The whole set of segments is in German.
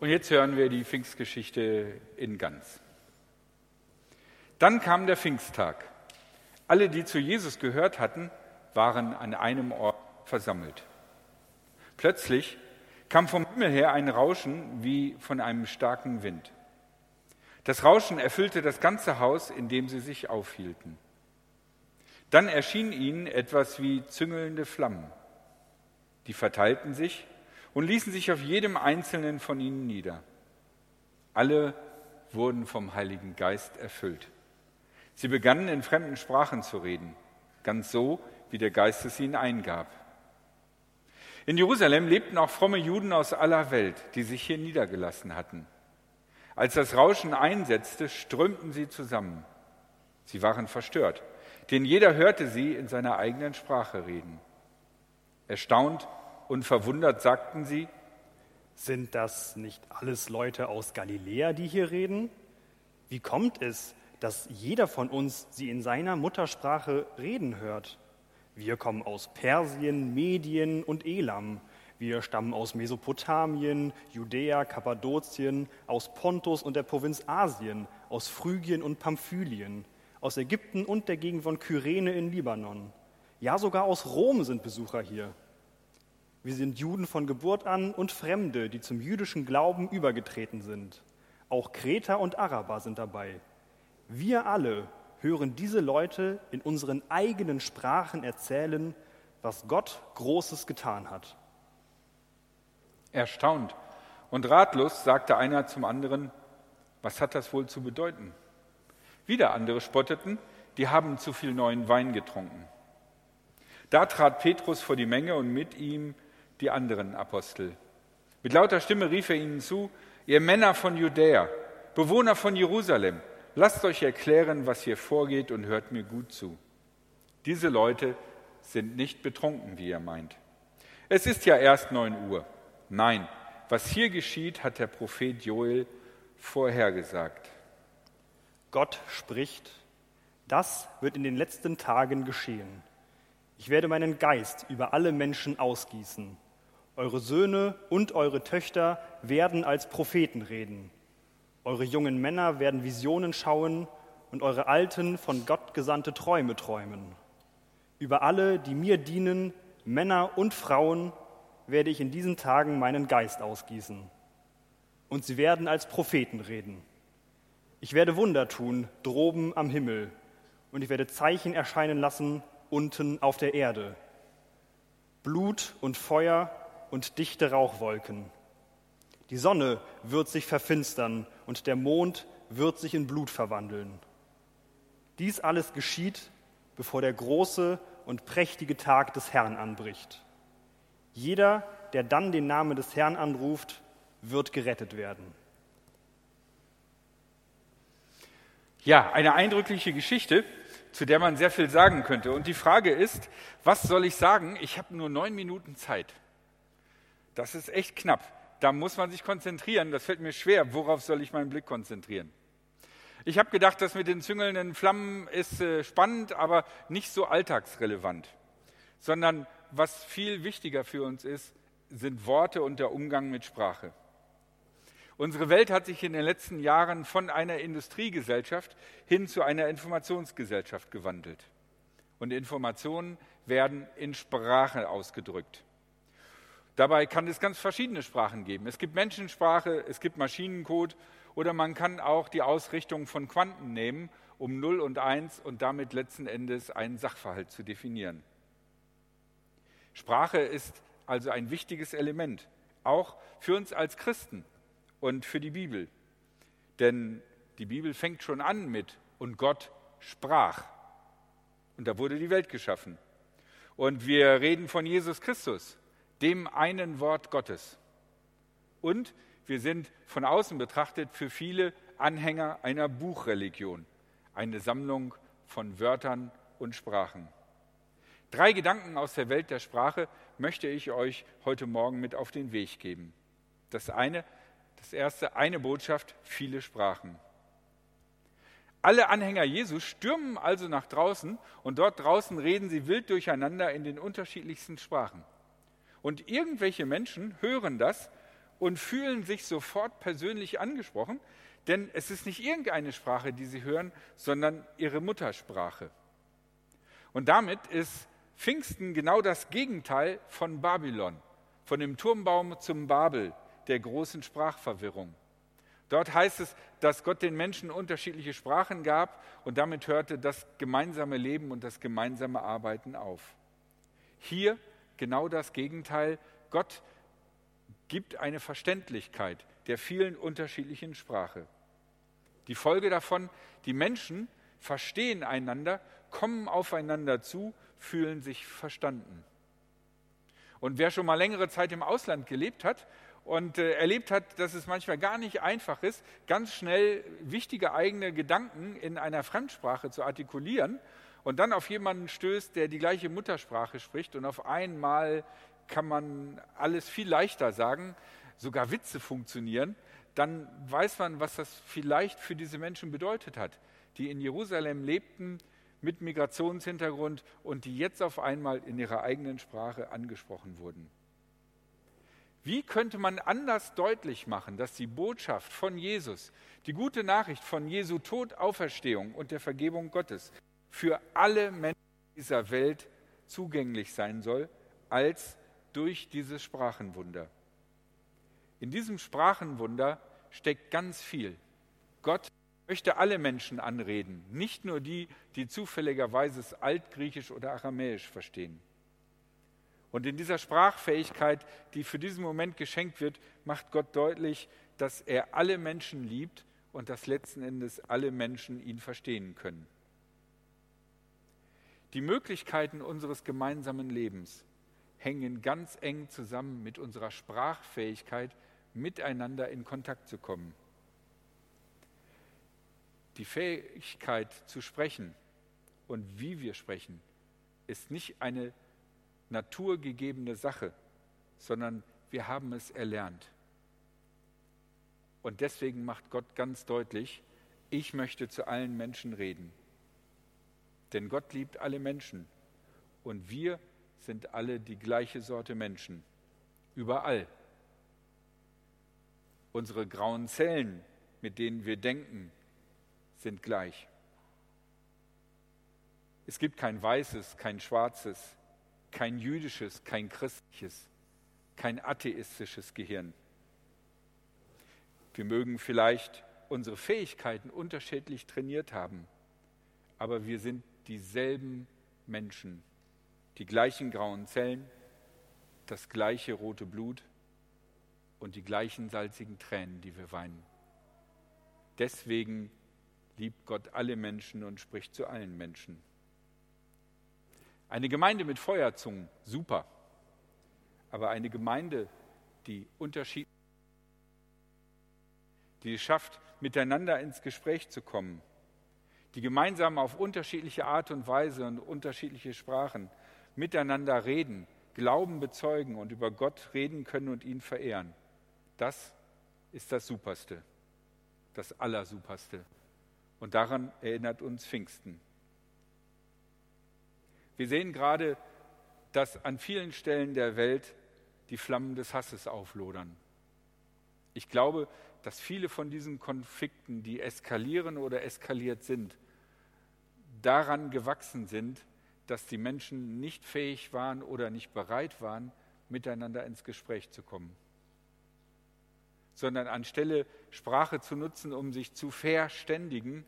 Und jetzt hören wir die Pfingstgeschichte in ganz. Dann kam der Pfingsttag. Alle, die zu Jesus gehört hatten, waren an einem Ort versammelt. Plötzlich kam vom Himmel her ein Rauschen wie von einem starken Wind. Das Rauschen erfüllte das ganze Haus, in dem sie sich aufhielten. Dann erschien ihnen etwas wie züngelnde Flammen. Die verteilten sich und ließen sich auf jedem einzelnen von ihnen nieder. Alle wurden vom Heiligen Geist erfüllt. Sie begannen in fremden Sprachen zu reden, ganz so, wie der Geist es ihnen eingab. In Jerusalem lebten auch fromme Juden aus aller Welt, die sich hier niedergelassen hatten. Als das Rauschen einsetzte, strömten sie zusammen. Sie waren verstört, denn jeder hörte sie in seiner eigenen Sprache reden. Erstaunt und verwundert sagten sie, sind das nicht alles Leute aus Galiläa, die hier reden? Wie kommt es, dass jeder von uns sie in seiner Muttersprache reden hört? Wir kommen aus Persien, Medien und Elam. Wir stammen aus Mesopotamien, Judäa, Kappadokien, aus Pontus und der Provinz Asien, aus Phrygien und Pamphylien, aus Ägypten und der Gegend von Kyrene in Libanon. Ja, sogar aus Rom sind Besucher hier. Wir sind Juden von Geburt an und Fremde, die zum jüdischen Glauben übergetreten sind. Auch Kreter und Araber sind dabei. Wir alle hören diese Leute in unseren eigenen Sprachen erzählen, was Gott Großes getan hat. Erstaunt und ratlos sagte einer zum anderen, was hat das wohl zu bedeuten? Wieder andere spotteten, die haben zu viel neuen Wein getrunken. Da trat Petrus vor die Menge und mit ihm die anderen Apostel. Mit lauter Stimme rief er ihnen zu, ihr Männer von Judäa, Bewohner von Jerusalem, Lasst euch erklären, was hier vorgeht und hört mir gut zu. Diese Leute sind nicht betrunken, wie ihr meint. Es ist ja erst neun Uhr. Nein, was hier geschieht, hat der Prophet Joel vorhergesagt. Gott spricht, das wird in den letzten Tagen geschehen. Ich werde meinen Geist über alle Menschen ausgießen. Eure Söhne und eure Töchter werden als Propheten reden. Eure jungen Männer werden Visionen schauen und eure Alten von Gott gesandte Träume träumen. Über alle, die mir dienen, Männer und Frauen, werde ich in diesen Tagen meinen Geist ausgießen. Und sie werden als Propheten reden. Ich werde Wunder tun droben am Himmel und ich werde Zeichen erscheinen lassen unten auf der Erde. Blut und Feuer und dichte Rauchwolken. Die Sonne wird sich verfinstern und der Mond wird sich in Blut verwandeln. Dies alles geschieht, bevor der große und prächtige Tag des Herrn anbricht. Jeder, der dann den Namen des Herrn anruft, wird gerettet werden. Ja, eine eindrückliche Geschichte, zu der man sehr viel sagen könnte. Und die Frage ist, was soll ich sagen? Ich habe nur neun Minuten Zeit. Das ist echt knapp da muss man sich konzentrieren. Das fällt mir schwer. Worauf soll ich meinen Blick konzentrieren? Ich habe gedacht, das mit den züngelnden Flammen ist äh, spannend, aber nicht so alltagsrelevant, sondern was viel wichtiger für uns ist, sind Worte und der Umgang mit Sprache. Unsere Welt hat sich in den letzten Jahren von einer Industriegesellschaft hin zu einer Informationsgesellschaft gewandelt. Und Informationen werden in Sprache ausgedrückt. Dabei kann es ganz verschiedene Sprachen geben. Es gibt Menschensprache, es gibt Maschinencode oder man kann auch die Ausrichtung von Quanten nehmen, um 0 und 1 und damit letzten Endes einen Sachverhalt zu definieren. Sprache ist also ein wichtiges Element, auch für uns als Christen und für die Bibel. Denn die Bibel fängt schon an mit und Gott sprach. Und da wurde die Welt geschaffen. Und wir reden von Jesus Christus dem einen Wort Gottes. Und wir sind von außen betrachtet für viele Anhänger einer Buchreligion, eine Sammlung von Wörtern und Sprachen. Drei Gedanken aus der Welt der Sprache möchte ich euch heute Morgen mit auf den Weg geben. Das eine, das erste, eine Botschaft, viele Sprachen. Alle Anhänger Jesus stürmen also nach draußen und dort draußen reden sie wild durcheinander in den unterschiedlichsten Sprachen. Und irgendwelche Menschen hören das und fühlen sich sofort persönlich angesprochen, denn es ist nicht irgendeine Sprache, die sie hören, sondern ihre Muttersprache. Und damit ist Pfingsten genau das Gegenteil von Babylon, von dem Turmbaum zum Babel, der großen Sprachverwirrung. Dort heißt es, dass Gott den Menschen unterschiedliche Sprachen gab und damit hörte das gemeinsame Leben und das gemeinsame Arbeiten auf. Hier genau das Gegenteil. Gott gibt eine Verständlichkeit der vielen unterschiedlichen Sprache. Die Folge davon, die Menschen verstehen einander, kommen aufeinander zu, fühlen sich verstanden. Und wer schon mal längere Zeit im Ausland gelebt hat und äh, erlebt hat, dass es manchmal gar nicht einfach ist, ganz schnell wichtige eigene Gedanken in einer Fremdsprache zu artikulieren und dann auf jemanden stößt, der die gleiche Muttersprache spricht und auf einmal kann man alles viel leichter sagen, sogar Witze funktionieren, dann weiß man, was das vielleicht für diese Menschen bedeutet hat, die in Jerusalem lebten mit Migrationshintergrund und die jetzt auf einmal in ihrer eigenen Sprache angesprochen wurden. Wie könnte man anders deutlich machen, dass die Botschaft von Jesus, die gute Nachricht von Jesu Tod, Auferstehung und der Vergebung Gottes für alle Menschen dieser Welt zugänglich sein soll, als durch dieses Sprachenwunder? In diesem Sprachenwunder steckt ganz viel. Gott möchte alle Menschen anreden, nicht nur die, die zufälligerweise Altgriechisch oder Aramäisch verstehen. Und in dieser Sprachfähigkeit, die für diesen Moment geschenkt wird, macht Gott deutlich, dass er alle Menschen liebt und dass letzten Endes alle Menschen ihn verstehen können. Die Möglichkeiten unseres gemeinsamen Lebens hängen ganz eng zusammen mit unserer Sprachfähigkeit, miteinander in Kontakt zu kommen. Die Fähigkeit zu sprechen und wie wir sprechen ist nicht eine naturgegebene Sache, sondern wir haben es erlernt. Und deswegen macht Gott ganz deutlich, ich möchte zu allen Menschen reden. Denn Gott liebt alle Menschen und wir sind alle die gleiche Sorte Menschen. Überall. Unsere grauen Zellen, mit denen wir denken, sind gleich. Es gibt kein weißes, kein schwarzes, kein jüdisches, kein christliches, kein atheistisches Gehirn. Wir mögen vielleicht unsere Fähigkeiten unterschiedlich trainiert haben, aber wir sind dieselben Menschen, die gleichen grauen Zellen, das gleiche rote Blut und die gleichen salzigen Tränen, die wir weinen. Deswegen liebt Gott alle Menschen und spricht zu allen Menschen. Eine Gemeinde mit Feuerzungen, super. Aber eine Gemeinde, die Unterschied, die es schafft, miteinander ins Gespräch zu kommen, die gemeinsam auf unterschiedliche Art und Weise und unterschiedliche Sprachen miteinander reden, Glauben bezeugen und über Gott reden können und ihn verehren. Das ist das Superste, das Allersuperste. Und daran erinnert uns Pfingsten. Wir sehen gerade, dass an vielen Stellen der Welt die Flammen des Hasses auflodern. Ich glaube, dass viele von diesen Konflikten, die eskalieren oder eskaliert sind, daran gewachsen sind, dass die Menschen nicht fähig waren oder nicht bereit waren, miteinander ins Gespräch zu kommen. Sondern anstelle Sprache zu nutzen, um sich zu verständigen,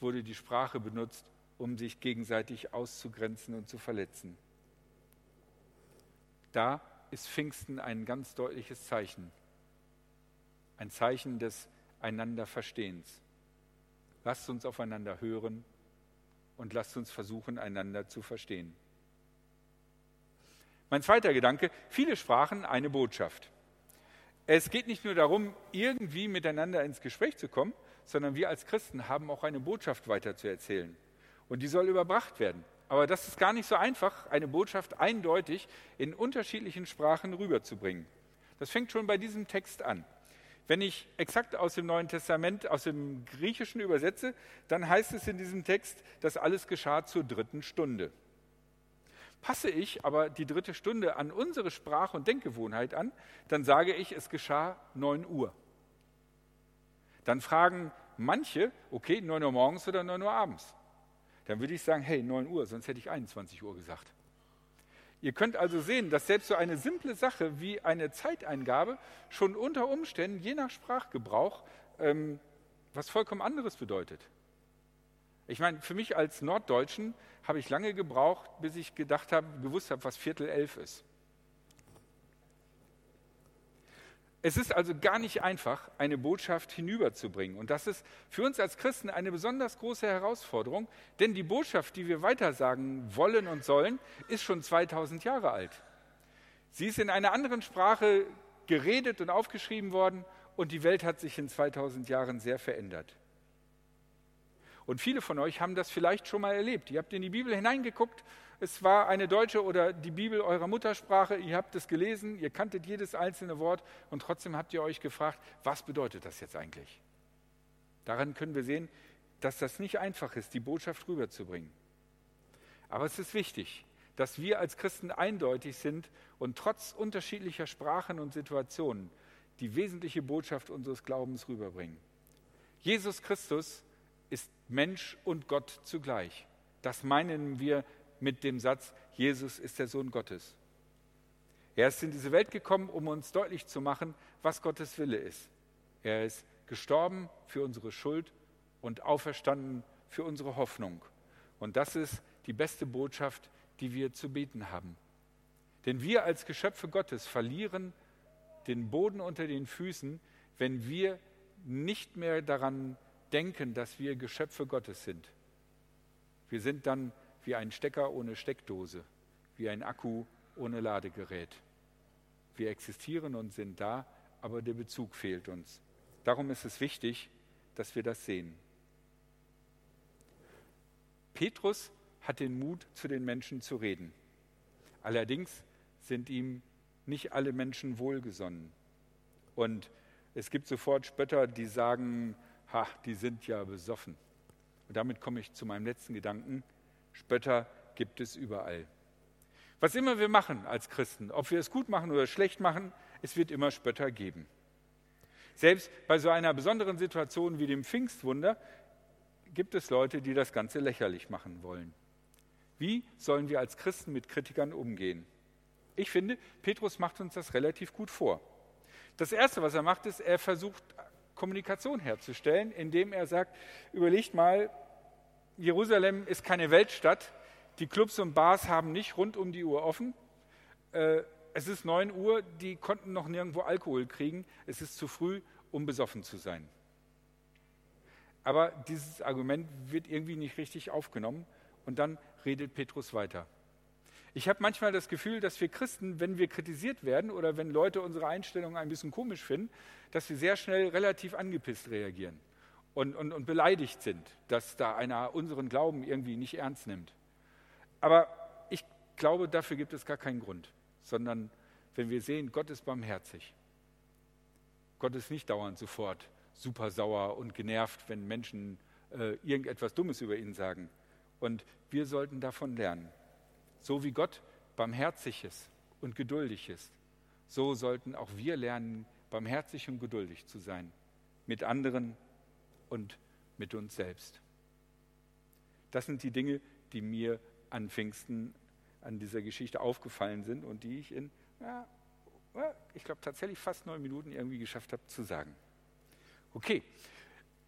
wurde die Sprache benutzt, um sich gegenseitig auszugrenzen und zu verletzen. Da ist Pfingsten ein ganz deutliches Zeichen, ein Zeichen des Einanderverstehens. Lasst uns aufeinander hören und lasst uns versuchen, einander zu verstehen. Mein zweiter Gedanke, viele sprachen eine Botschaft. Es geht nicht nur darum, irgendwie miteinander ins Gespräch zu kommen, sondern wir als Christen haben auch eine Botschaft weiterzuerzählen. Und die soll überbracht werden. Aber das ist gar nicht so einfach, eine Botschaft eindeutig in unterschiedlichen Sprachen rüberzubringen. Das fängt schon bei diesem Text an. Wenn ich exakt aus dem Neuen Testament, aus dem Griechischen übersetze, dann heißt es in diesem Text, dass alles geschah zur dritten Stunde. Passe ich aber die dritte Stunde an unsere Sprach- und Denkgewohnheit an, dann sage ich, es geschah 9 Uhr. Dann fragen manche, okay, 9 Uhr morgens oder 9 Uhr abends. Dann würde ich sagen, hey, 9 Uhr, sonst hätte ich 21 Uhr gesagt. Ihr könnt also sehen, dass selbst so eine simple Sache wie eine Zeiteingabe schon unter Umständen, je nach Sprachgebrauch, ähm, was vollkommen anderes bedeutet. Ich meine, für mich als Norddeutschen habe ich lange gebraucht, bis ich gedacht habe, gewusst habe, was Viertel elf ist. Es ist also gar nicht einfach, eine Botschaft hinüberzubringen. Und das ist für uns als Christen eine besonders große Herausforderung, denn die Botschaft, die wir weitersagen wollen und sollen, ist schon 2000 Jahre alt. Sie ist in einer anderen Sprache geredet und aufgeschrieben worden und die Welt hat sich in 2000 Jahren sehr verändert. Und viele von euch haben das vielleicht schon mal erlebt. Ihr habt in die Bibel hineingeguckt, es war eine deutsche oder die Bibel eurer Muttersprache, ihr habt es gelesen, ihr kanntet jedes einzelne Wort und trotzdem habt ihr euch gefragt, was bedeutet das jetzt eigentlich? Daran können wir sehen, dass das nicht einfach ist, die Botschaft rüberzubringen. Aber es ist wichtig, dass wir als Christen eindeutig sind und trotz unterschiedlicher Sprachen und Situationen die wesentliche Botschaft unseres Glaubens rüberbringen. Jesus Christus ist Mensch und Gott zugleich. Das meinen wir mit dem Satz, Jesus ist der Sohn Gottes. Er ist in diese Welt gekommen, um uns deutlich zu machen, was Gottes Wille ist. Er ist gestorben für unsere Schuld und auferstanden für unsere Hoffnung. Und das ist die beste Botschaft, die wir zu beten haben. Denn wir als Geschöpfe Gottes verlieren den Boden unter den Füßen, wenn wir nicht mehr daran denken, dass wir Geschöpfe Gottes sind. Wir sind dann wie ein Stecker ohne Steckdose, wie ein Akku ohne Ladegerät. Wir existieren und sind da, aber der Bezug fehlt uns. Darum ist es wichtig, dass wir das sehen. Petrus hat den Mut, zu den Menschen zu reden. Allerdings sind ihm nicht alle Menschen wohlgesonnen. Und es gibt sofort Spötter, die sagen, ha, die sind ja besoffen. Und damit komme ich zu meinem letzten Gedanken. Spötter gibt es überall. Was immer wir machen als Christen, ob wir es gut machen oder schlecht machen, es wird immer Spötter geben. Selbst bei so einer besonderen Situation wie dem Pfingstwunder gibt es Leute, die das Ganze lächerlich machen wollen. Wie sollen wir als Christen mit Kritikern umgehen? Ich finde, Petrus macht uns das relativ gut vor. Das Erste, was er macht, ist, er versucht Kommunikation herzustellen, indem er sagt, überlegt mal, Jerusalem ist keine Weltstadt, die Clubs und Bars haben nicht rund um die Uhr offen. Äh, es ist 9 Uhr, die konnten noch nirgendwo Alkohol kriegen. Es ist zu früh, um besoffen zu sein. Aber dieses Argument wird irgendwie nicht richtig aufgenommen und dann redet Petrus weiter. Ich habe manchmal das Gefühl, dass wir Christen, wenn wir kritisiert werden oder wenn Leute unsere Einstellung ein bisschen komisch finden, dass wir sehr schnell relativ angepisst reagieren und, und, und beleidigt sind, dass da einer unseren Glauben irgendwie nicht ernst nimmt. Aber ich glaube, dafür gibt es gar keinen Grund, sondern wenn wir sehen, Gott ist barmherzig. Gott ist nicht dauernd sofort super sauer und genervt, wenn Menschen äh, irgendetwas Dummes über ihn sagen. Und wir sollten davon lernen. So wie Gott barmherzig ist und geduldig ist, so sollten auch wir lernen, barmherzig und geduldig zu sein. Mit anderen und mit uns selbst. Das sind die Dinge, die mir an Pfingsten, an dieser Geschichte aufgefallen sind und die ich in, ja, ich glaube, tatsächlich fast neun Minuten irgendwie geschafft habe zu sagen. Okay,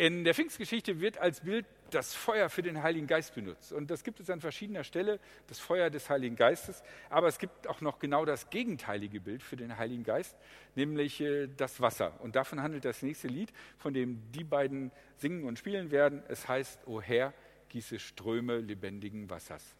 in der Pfingstgeschichte wird als Bild das Feuer für den Heiligen Geist benutzt. Und das gibt es an verschiedener Stelle, das Feuer des Heiligen Geistes. Aber es gibt auch noch genau das gegenteilige Bild für den Heiligen Geist, nämlich äh, das Wasser. Und davon handelt das nächste Lied, von dem die beiden singen und spielen werden. Es heißt, O Herr, gieße Ströme lebendigen Wassers.